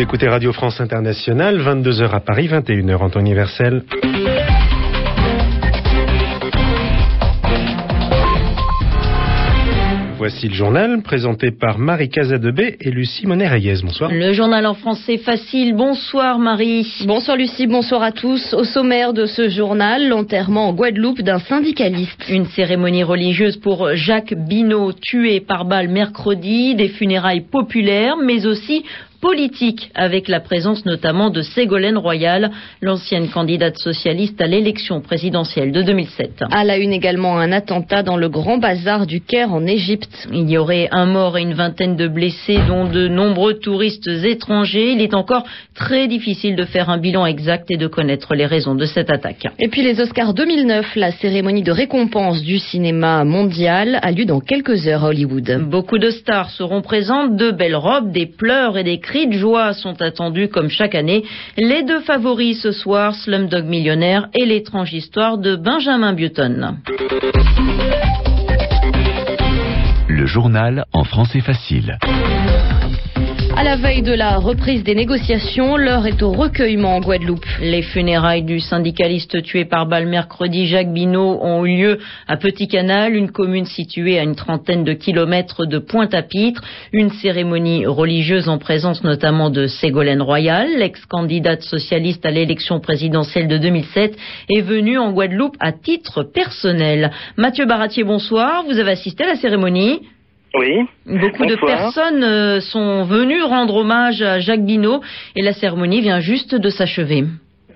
Vous écoutez Radio France Internationale, 22h à Paris, 21h en temps universel. Voici le journal présenté par Marie Casadebé et Lucie Monet-Reyes. Bonsoir. Le journal en français facile. Bonsoir Marie. Bonsoir Lucie, bonsoir à tous. Au sommaire de ce journal, l'enterrement en Guadeloupe d'un syndicaliste. Une cérémonie religieuse pour Jacques Binot, tué par balle mercredi, des funérailles populaires, mais aussi politique, avec la présence notamment de Ségolène Royal, l'ancienne candidate socialiste à l'élection présidentielle de 2007. À la une également un attentat dans le grand bazar du Caire en Égypte. Il y aurait un mort et une vingtaine de blessés, dont de nombreux touristes étrangers. Il est encore très difficile de faire un bilan exact et de connaître les raisons de cette attaque. Et puis les Oscars 2009, la cérémonie de récompense du cinéma mondial a lieu dans quelques heures à Hollywood. Beaucoup de stars seront présentes, de belles robes, des pleurs et des cris de joie sont attendus comme chaque année. Les deux favoris ce soir, Slumdog Millionnaire et l'étrange histoire de Benjamin Button. Le journal en français facile. À la veille de la reprise des négociations, l'heure est au recueillement en Guadeloupe. Les funérailles du syndicaliste tué par balle mercredi, Jacques Binot, ont eu lieu à Petit Canal, une commune située à une trentaine de kilomètres de Pointe-à-Pitre. Une cérémonie religieuse en présence notamment de Ségolène Royal, l'ex-candidate socialiste à l'élection présidentielle de 2007, est venue en Guadeloupe à titre personnel. Mathieu Baratier, bonsoir. Vous avez assisté à la cérémonie? Oui. Beaucoup de personnes euh, sont venues rendre hommage à Jacques Binot et la cérémonie vient juste de s'achever.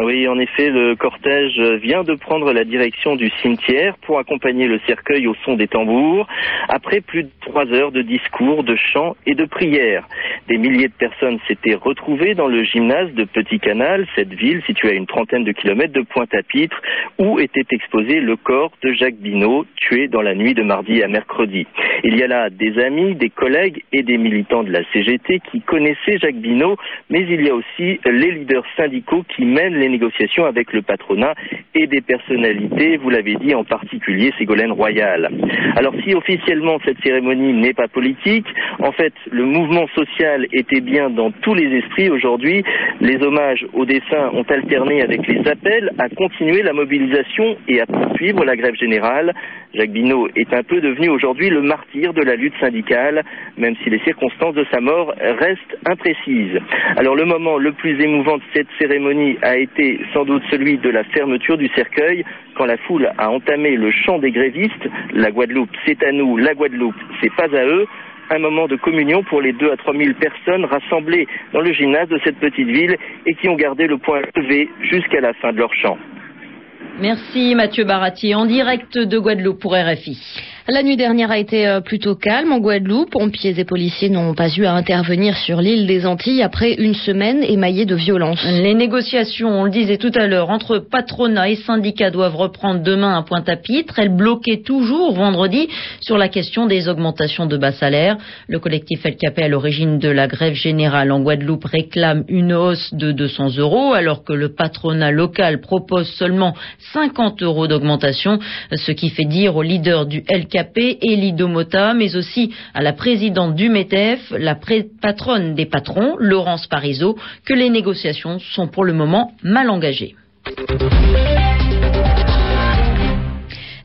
Oui, en effet, le cortège vient de prendre la direction du cimetière pour accompagner le cercueil au son des tambours, après plus de trois heures de discours, de chants et de prières. Des milliers de personnes s'étaient retrouvées dans le gymnase de Petit Canal, cette ville située à une trentaine de kilomètres de Pointe-à-Pitre, où était exposé le corps de Jacques Binot, tué dans la nuit de mardi à mercredi. Il y a là des amis, des collègues et des militants de la CGT qui connaissaient Jacques Binot, mais il y a aussi les leaders syndicaux qui mènent les négociations avec le patronat et des personnalités, vous l'avez dit, en particulier Ségolène Royal. Alors si officiellement cette cérémonie n'est pas politique, en fait le mouvement social était bien dans tous les esprits aujourd'hui. Les hommages au dessin ont alterné avec les appels à continuer la mobilisation et à poursuivre la grève générale. Jacques Binot est un peu devenu aujourd'hui le martyr de la lutte syndicale, même si les circonstances de sa mort restent imprécises. Alors le moment le plus émouvant de cette cérémonie a été sans doute celui de la fermeture du cercueil, quand la foule a entamé le chant des grévistes. La Guadeloupe, c'est à nous, la Guadeloupe, c'est pas à eux un moment de communion pour les 2 à 3 000 personnes rassemblées dans le gymnase de cette petite ville et qui ont gardé le point levé jusqu'à la fin de leur chant. Merci Mathieu Barati, en direct de Guadeloupe pour RFI. La nuit dernière a été euh, plutôt calme en Guadeloupe. Pompiers et policiers n'ont pas eu à intervenir sur l'île des Antilles après une semaine émaillée de violence. Les négociations, on le disait tout à l'heure, entre patronat et syndicats doivent reprendre demain à Pointe-à-Pitre. Elles bloquaient toujours vendredi sur la question des augmentations de bas salaires. Le collectif LKP à l'origine de la grève générale en Guadeloupe réclame une hausse de 200 euros alors que le patronat local propose seulement 50 euros d'augmentation, ce qui fait dire au leader du LKP Elie Domota, mais aussi à la présidente du METEF, la patronne des patrons, Laurence Parisot, que les négociations sont pour le moment mal engagées.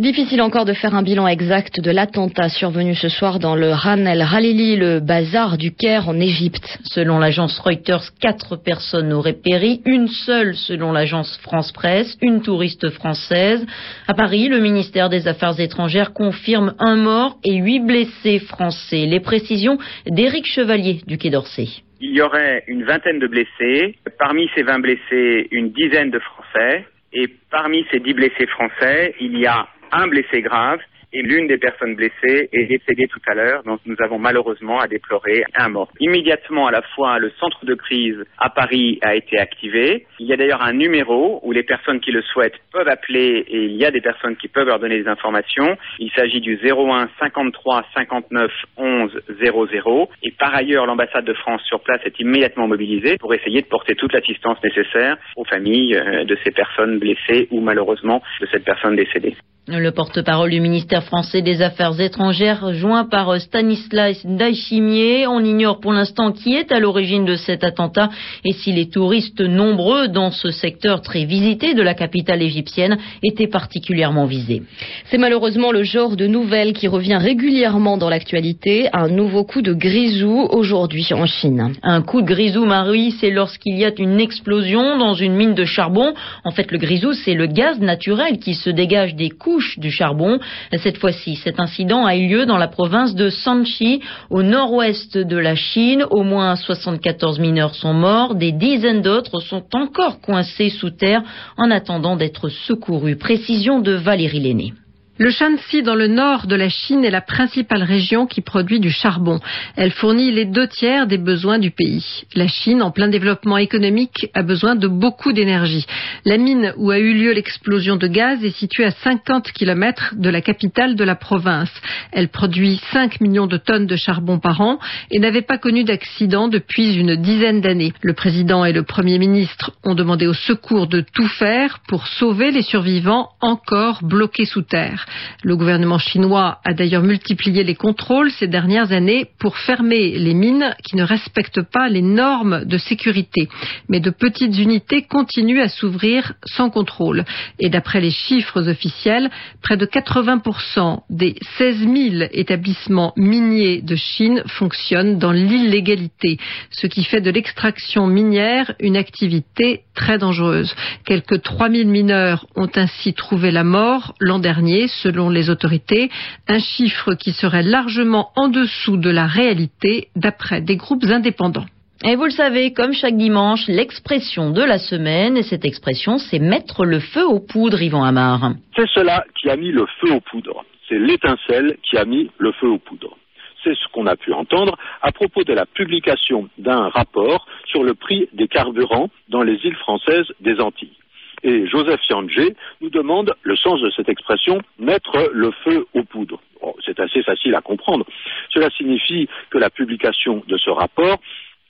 Difficile encore de faire un bilan exact de l'attentat survenu ce soir dans le Ran el Halili, le bazar du Caire en Égypte. Selon l'agence Reuters, quatre personnes auraient péri, une seule selon l'agence France Presse, une touriste française. À Paris, le ministère des Affaires étrangères confirme un mort et huit blessés français. Les précisions d'Éric Chevalier du Quai d'Orsay. Il y aurait une vingtaine de blessés. Parmi ces vingt blessés, une dizaine de Français. Et parmi ces dix blessés français, il y a un blessé grave et l'une des personnes blessées est décédée tout à l'heure, donc nous avons malheureusement à déplorer un mort. Immédiatement, à la fois, le centre de crise à Paris a été activé. Il y a d'ailleurs un numéro où les personnes qui le souhaitent peuvent appeler et il y a des personnes qui peuvent leur donner des informations. Il s'agit du 01 53 59 11 00 et par ailleurs, l'ambassade de France sur place est immédiatement mobilisée pour essayer de porter toute l'assistance nécessaire aux familles euh, de ces personnes blessées ou malheureusement de cette personne décédée. Le porte-parole du ministère français des Affaires étrangères, joint par Stanislas Daichimier, on ignore pour l'instant qui est à l'origine de cet attentat et si les touristes nombreux dans ce secteur très visité de la capitale égyptienne étaient particulièrement visés. C'est malheureusement le genre de nouvelles qui revient régulièrement dans l'actualité. Un nouveau coup de grisou aujourd'hui en Chine. Un coup de grisou, Marie, c'est lorsqu'il y a une explosion dans une mine de charbon. En fait, le grisou, c'est le gaz naturel qui se dégage des du charbon. Cette fois-ci, cet incident a eu lieu dans la province de Sanchi, au nord-ouest de la Chine. Au moins 74 mineurs sont morts. Des dizaines d'autres sont encore coincés sous terre en attendant d'être secourus. Précision de Valérie Lenné. Le Shanxi, dans le nord de la Chine, est la principale région qui produit du charbon. Elle fournit les deux tiers des besoins du pays. La Chine, en plein développement économique, a besoin de beaucoup d'énergie. La mine où a eu lieu l'explosion de gaz est située à 50 km de la capitale de la province. Elle produit 5 millions de tonnes de charbon par an et n'avait pas connu d'accident depuis une dizaine d'années. Le président et le premier ministre ont demandé au secours de tout faire pour sauver les survivants encore bloqués sous terre. Le gouvernement chinois a d'ailleurs multiplié les contrôles ces dernières années pour fermer les mines qui ne respectent pas les normes de sécurité. Mais de petites unités continuent à s'ouvrir sans contrôle. Et d'après les chiffres officiels, près de 80% des 16 000 établissements miniers de Chine fonctionnent dans l'illégalité, ce qui fait de l'extraction minière une activité très dangereuse. Quelques 3 000 mineurs ont ainsi trouvé la mort l'an dernier selon les autorités, un chiffre qui serait largement en dessous de la réalité d'après des groupes indépendants. Et vous le savez, comme chaque dimanche, l'expression de la semaine, et cette expression, c'est mettre le feu aux poudres, Yvan Amar. C'est cela qui a mis le feu aux poudres. C'est l'étincelle qui a mis le feu aux poudres. C'est ce qu'on a pu entendre à propos de la publication d'un rapport sur le prix des carburants dans les îles françaises des Antilles. Et Joseph Yangé nous demande le sens de cette expression mettre le feu aux poudres. C'est assez facile à comprendre. Cela signifie que la publication de ce rapport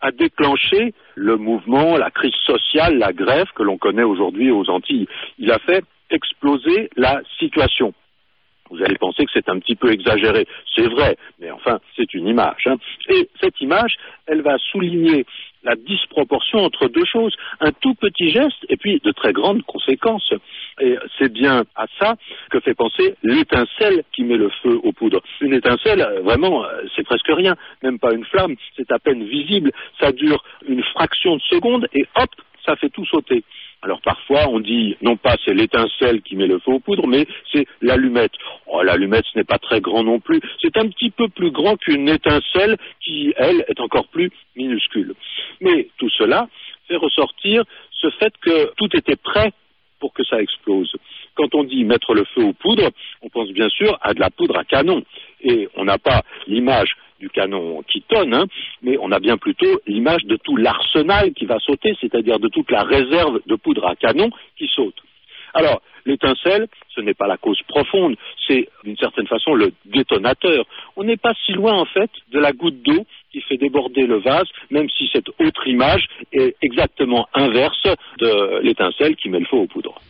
a déclenché le mouvement, la crise sociale, la grève que l'on connaît aujourd'hui aux Antilles. Il a fait exploser la situation. Vous allez penser que c'est un petit peu exagéré. C'est vrai, mais enfin, c'est une image. Hein. Et cette image, elle va souligner la disproportion entre deux choses, un tout petit geste et puis de très grandes conséquences. Et c'est bien à ça que fait penser l'étincelle qui met le feu aux poudres. Une étincelle, euh, vraiment, euh, c'est presque rien, même pas une flamme, c'est à peine visible, ça dure une fraction de seconde et hop, ça fait tout sauter. Alors parfois on dit non pas c'est l'étincelle qui met le feu aux poudres, mais c'est l'allumette. Oh, l'allumette ce n'est pas très grand non plus, c'est un petit peu plus grand qu'une étincelle qui, elle, est encore plus minuscule. Mais tout cela fait ressortir ce fait que tout était prêt pour que ça explose. Quand on dit mettre le feu aux poudres, on pense bien sûr à de la poudre à canon. Et on n'a pas l'image du canon qui tonne, hein, mais on a bien plutôt l'image de tout l'arsenal qui va sauter, c'est-à-dire de toute la réserve de poudre à canon qui saute. Alors, l'étincelle, ce n'est pas la cause profonde, c'est d'une certaine façon le détonateur. On n'est pas si loin en fait de la goutte d'eau qui fait déborder le vase, même si cette autre image est exactement inverse de l'étincelle qui met le feu aux poudres.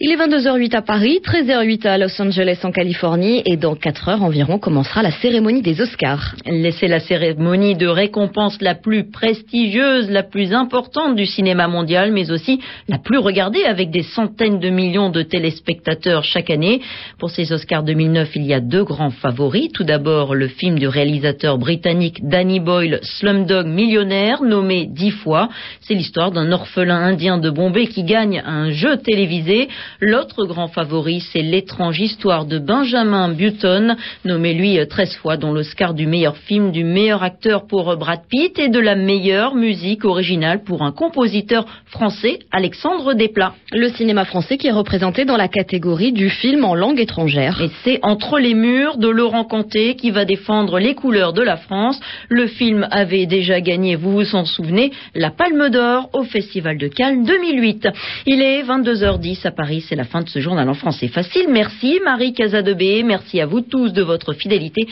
Il est 22h08 à Paris, 13h08 à Los Angeles en Californie et dans 4 heures environ commencera la cérémonie des Oscars. C'est la cérémonie de récompense la plus prestigieuse, la plus importante du cinéma mondial, mais aussi la plus regardée avec des centaines de millions de téléspectateurs chaque année. Pour ces Oscars 2009, il y a deux grands favoris. Tout d'abord, le film du réalisateur britannique Danny Boyle Slumdog Millionnaire, nommé dix fois. C'est l'histoire d'un orphelin indien de Bombay qui gagne un jeu télévisé. L'autre grand favori, c'est l'étrange histoire de Benjamin Button, nommé lui treize fois, dont l'Oscar du meilleur film, du meilleur acteur pour Brad Pitt et de la meilleure musique originale pour un compositeur français, Alexandre Desplat. Le cinéma français qui est représenté dans la catégorie du film en langue étrangère. Et c'est Entre les murs de Laurent Canté qui va défendre les couleurs de la France. Le film avait déjà gagné, vous vous en souvenez, la Palme d'Or au Festival de Cannes 2008. Il est 22h10 à Paris, c'est la fin de ce journal en français facile. Merci Marie Casadebé, merci à vous tous de votre fidélité.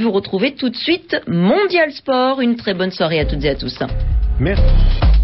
Vous retrouvez tout de suite Mondial Sport. Une très bonne soirée à toutes et à tous. Merci.